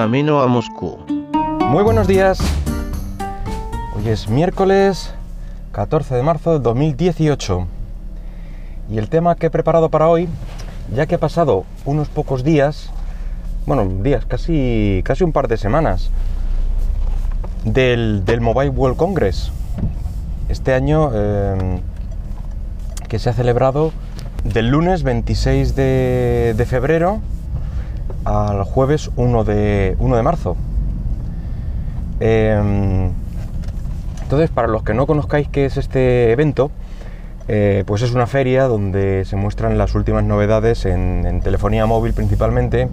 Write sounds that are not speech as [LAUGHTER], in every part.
camino a Moscú. Muy buenos días. Hoy es miércoles 14 de marzo de 2018. Y el tema que he preparado para hoy, ya que ha pasado unos pocos días, bueno, días, casi, casi un par de semanas, del, Mobile World Congress. Este año em, que se ha celebrado del lunes 26 de, febrero al jueves 1 de, 1 de marzo. Em, entonces, para los que no conozcáis qué es este evento, eh, pues es una feria donde se muestran las últimas novedades en, telefonía móvil principalmente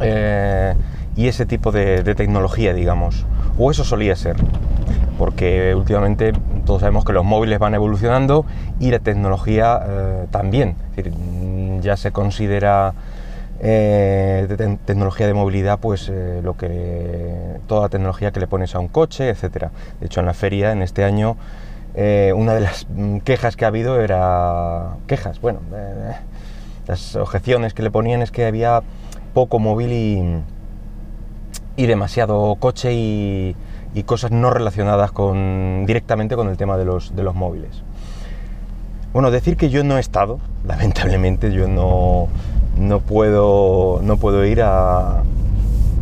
eh, y ese tipo de, tecnología, digamos. O eso solía ser, porque últimamente todos sabemos que los móviles van evolucionando y la tecnología eh, también. ya se considera tecnología de movilidad, pues lo que toda la tecnología que le pones a un coche, etcétera. De hecho, en la feria en este año eh, una de las mm, quejas que ha habido era... quejas, bueno, eh, las objeciones que le ponían es que había poco móvil y, demasiado coche y, cosas no relacionadas con, directamente con el tema de los, de los móviles. Bueno, decir que yo no he estado, lamentablemente yo no, no, puedo, no puedo ir a,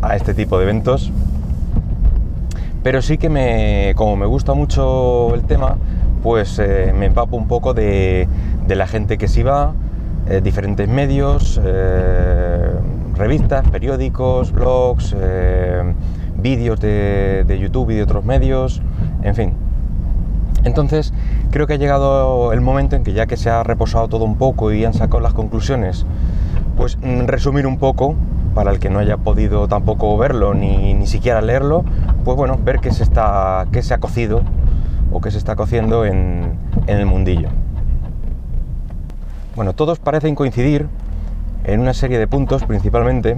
a este tipo de eventos pero sí que me, como me gusta mucho el tema, pues eh, me empapo un poco de, la gente que sí va, eh, diferentes medios, eh, revistas, periódicos, blogs, vídeos de, de, YouTube y de otros medios, en fin. Entonces, creo que ha llegado el momento en que ya que se ha reposado todo un poco y han sacado las conclusiones, pues mm, resumir un poco para el que no haya podido tampoco verlo ni, ni siquiera leerlo, pues bueno, ver qué se, está, qué se ha cocido o qué se está cociendo en, el mundillo. Bueno, todos parecen coincidir en una serie de puntos principalmente.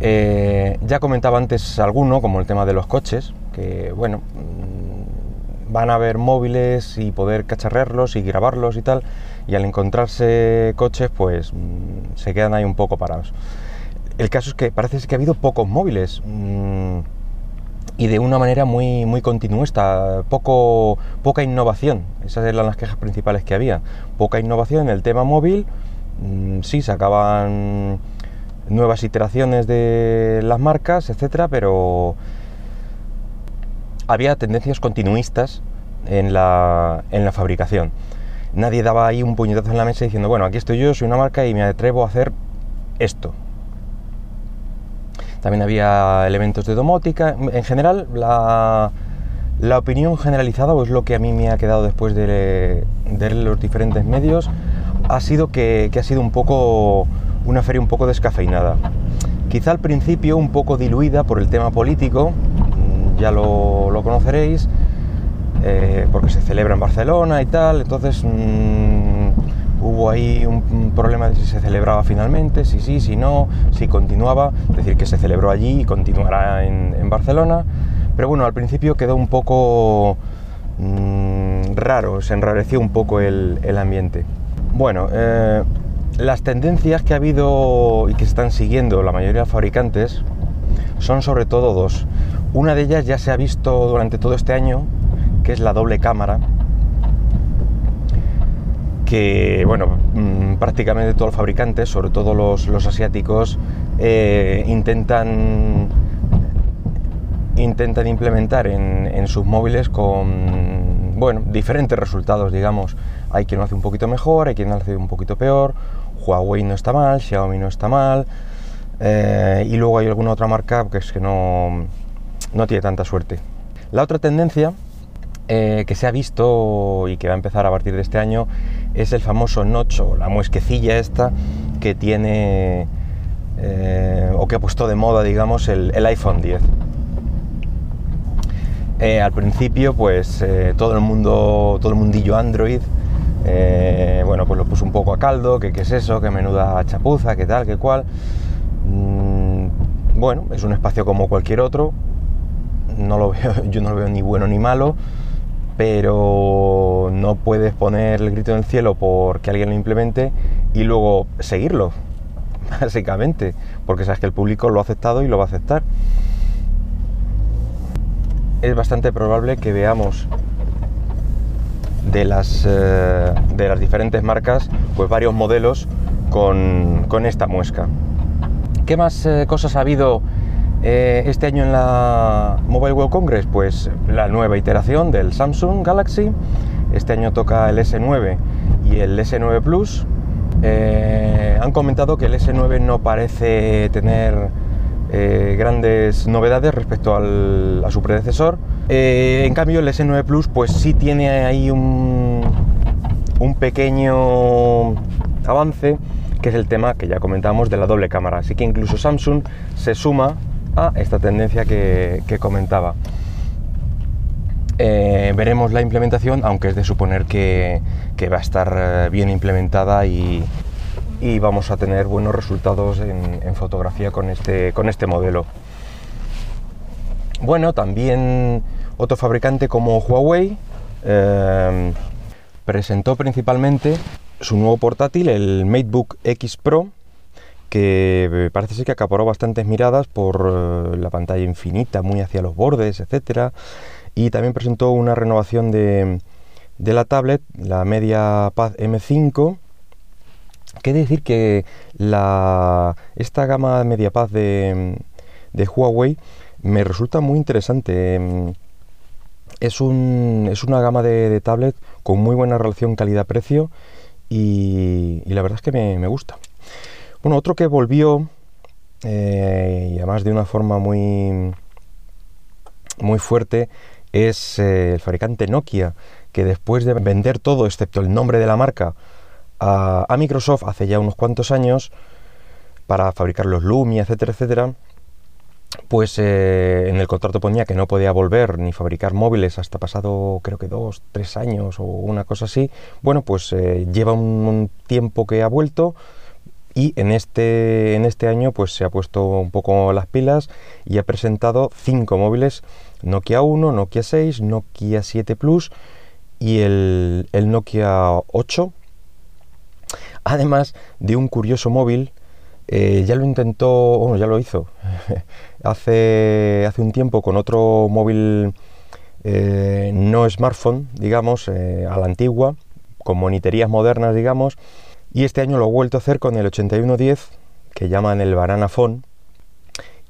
Eh, ya comentaba antes alguno, como el tema de los coches, que bueno, mm, van a haber móviles y poder cacharrearlos y grabarlos y tal, y al encontrarse coches, pues mm, se quedan ahí un poco parados. El caso es que parece que ha habido pocos móviles mm, y de una manera muy, muy continuista, poco, poca innovación. Esas eran las quejas principales que había. Poca innovación en el tema móvil, mm, sí, sacaban nuevas iteraciones de las marcas, etcétera, pero había tendencias continuistas en la, en la fabricación nadie daba ahí un puñetazo en la mesa diciendo, bueno, aquí estoy yo, soy una marca y me atrevo a hacer esto. También había elementos de domótica. En general, la, opinión generalizada, o es lo que a mí me ha quedado después de, los diferentes medios, ha sido que, ha sido un poco una feria un poco descafeinada. Quizá al principio un poco diluida por el tema político, ya lo, lo conoceréis, eh, porque se celebra en Barcelona y tal, entonces mm, hubo ahí un, problema de si se celebraba finalmente, si sí, si no, si continuaba, es decir, que se celebró allí y continuará en, Barcelona, pero bueno, al principio quedó un poco mm, raro, se enrareció un poco el, ambiente. Bueno, eh, las tendencias que ha habido y que están siguiendo la mayoría de fabricantes son sobre todo dos. Una de ellas ya se ha visto durante todo este año, que es la doble cámara, que, bueno, mm, prácticamente todos los fabricantes, sobre todo los, asiáticos, eh, intentan, intentan implementar en, sus móviles con, bueno, diferentes resultados, digamos. Hay quien lo hace un poquito mejor, hay quien lo hace un poquito peor. Huawei no está mal, Xiaomi no está mal. Eh, y luego hay alguna otra marca que es que no, no tiene tanta suerte. La otra tendencia eh, que se ha visto y que va a empezar a partir de este año es el famoso notch o la muesquecilla esta que tiene eh, o que ha puesto de moda, digamos, el, iPhone 10. Eh, al principio, pues todo el mundo, todo el mundillo Android, bueno, pues lo puso un poco a caldo, que qué es eso, que menuda chapuza, qué tal, qué cual. Mm, bueno, es un espacio como cualquier otro. No lo [LAUGHS] veo, yo no lo veo ni bueno ni malo pero no puedes poner el grito en el cielo porque alguien lo implemente y luego seguirlo. [LAUGHS] básicamente, porque sabes que el público lo ha aceptado y lo va a aceptar. Es bastante probable que veamos de las, eh, de las diferentes marcas pues varios modelos con, esta muesca. ¿Qué más eh, cosas ha habido eh, este año en la Mobile World Congress? Pues la nueva iteración del Samsung Galaxy. Este año toca el S9 y el S9 Plus. han comentado que el S9 no parece tener grandes novedades respecto a su predecesor. en cambio el S9 Plus pues sí tiene ahí un, un pequeño avance que es el tema que ya comentamos de la doble cámara. Así que incluso Samsung se suma a esta tendencia que, comentaba. Eh, veremos la implementación, aunque es de suponer que, va a estar eh, bien implementada y, vamos a tener buenos resultados en, fotografía con este, con este modelo. Bueno, también otro fabricante como Huawei eh, presentó principalmente su nuevo portátil, el MateBook X Pro, que eh, parece ser que acaparó bastantes miradas por eh, la pantalla infinita, muy hacia los bordes, etcétera. Y también presentó una renovación de, la tablet, la MediaPad M5. Que decir que la, esta gama MediaPad de, de Huawei me resulta muy interesante. Es, un, es una gama de, de tablet con muy buena relación calidad-precio y, la verdad es que me, gusta. Bueno, otro que volvió, eh, y además de una forma muy, muy fuerte, es eh, el fabricante Nokia, que después de vender todo, excepto el nombre de la marca, a, Microsoft hace ya unos cuantos años, para fabricar los Lumia, etcétera, etcétera, pues eh, en el contrato ponía que no podía volver ni fabricar móviles hasta pasado creo que dos, tres años o una cosa así. Bueno, pues lleva un, tiempo que ha vuelto y en este, en este año pues se ha puesto un poco las pilas y ha presentado cinco móviles, Nokia 1, Nokia 6, Nokia 7 Plus y el, el Nokia 8. Además de un curioso móvil eh, ya lo intentó, bueno, ya lo hizo [LAUGHS] hace, hace un tiempo con otro móvil eh, no smartphone, digamos, eh, a la antigua, con moniterías modernas, digamos, y este año lo ha vuelto a hacer con el 8110, que llaman el Banana Phone,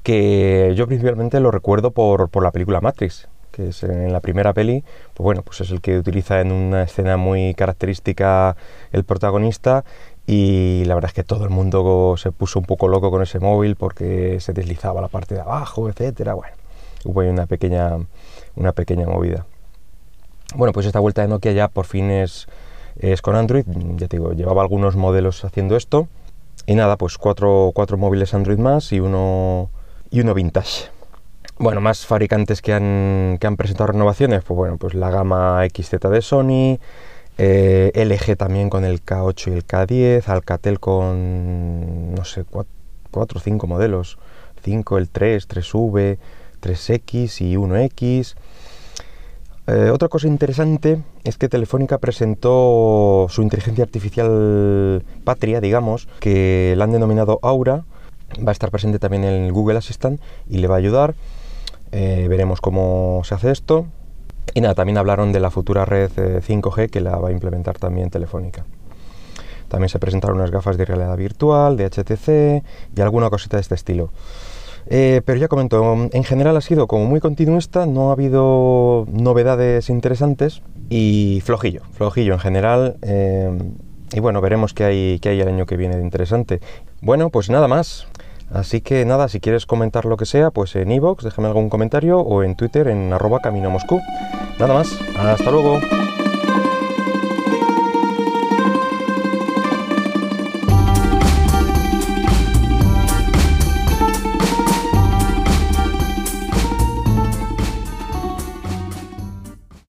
que yo principalmente lo recuerdo por, por la película Matrix, que es en la primera peli, pues bueno, pues es el que utiliza en una escena muy característica el protagonista y la verdad es que todo el mundo se puso un poco loco con ese móvil porque se deslizaba la parte de abajo, etcétera. Bueno, hubo una pequeña, una pequeña movida. Bueno, pues esta vuelta de Nokia ya por fin es, es con Android. Ya te digo, llevaba algunos modelos haciendo esto. Y nada, pues cuatro, cuatro móviles Android más y uno, y uno vintage. Bueno, más fabricantes que han, que han presentado renovaciones, pues bueno, pues la gama XZ de Sony, eh, LG también con el K8 y el K10, Alcatel con, no sé, 4 o 5 modelos, 5, el 3, 3V, 3X y 1X. Eh, otra cosa interesante es que Telefónica presentó su inteligencia artificial patria, digamos, que la han denominado Aura. Va a estar presente también en el Google Assistant y le va a ayudar. Eh, veremos cómo se hace esto. Y nada, también hablaron de la futura red 5G que la va a implementar también Telefónica. También se presentaron unas gafas de realidad virtual, de HTC y alguna cosita de este estilo. Eh, pero ya comento, en general ha sido como muy continuista, no ha habido novedades interesantes y flojillo, flojillo en general. Eh, y bueno, veremos qué hay, qué hay el año que viene de interesante. Bueno, pues nada más. Así que nada, si quieres comentar lo que sea, pues en iVoox, déjame algún comentario o en Twitter en arroba camino Moscú. Nada más, hasta luego.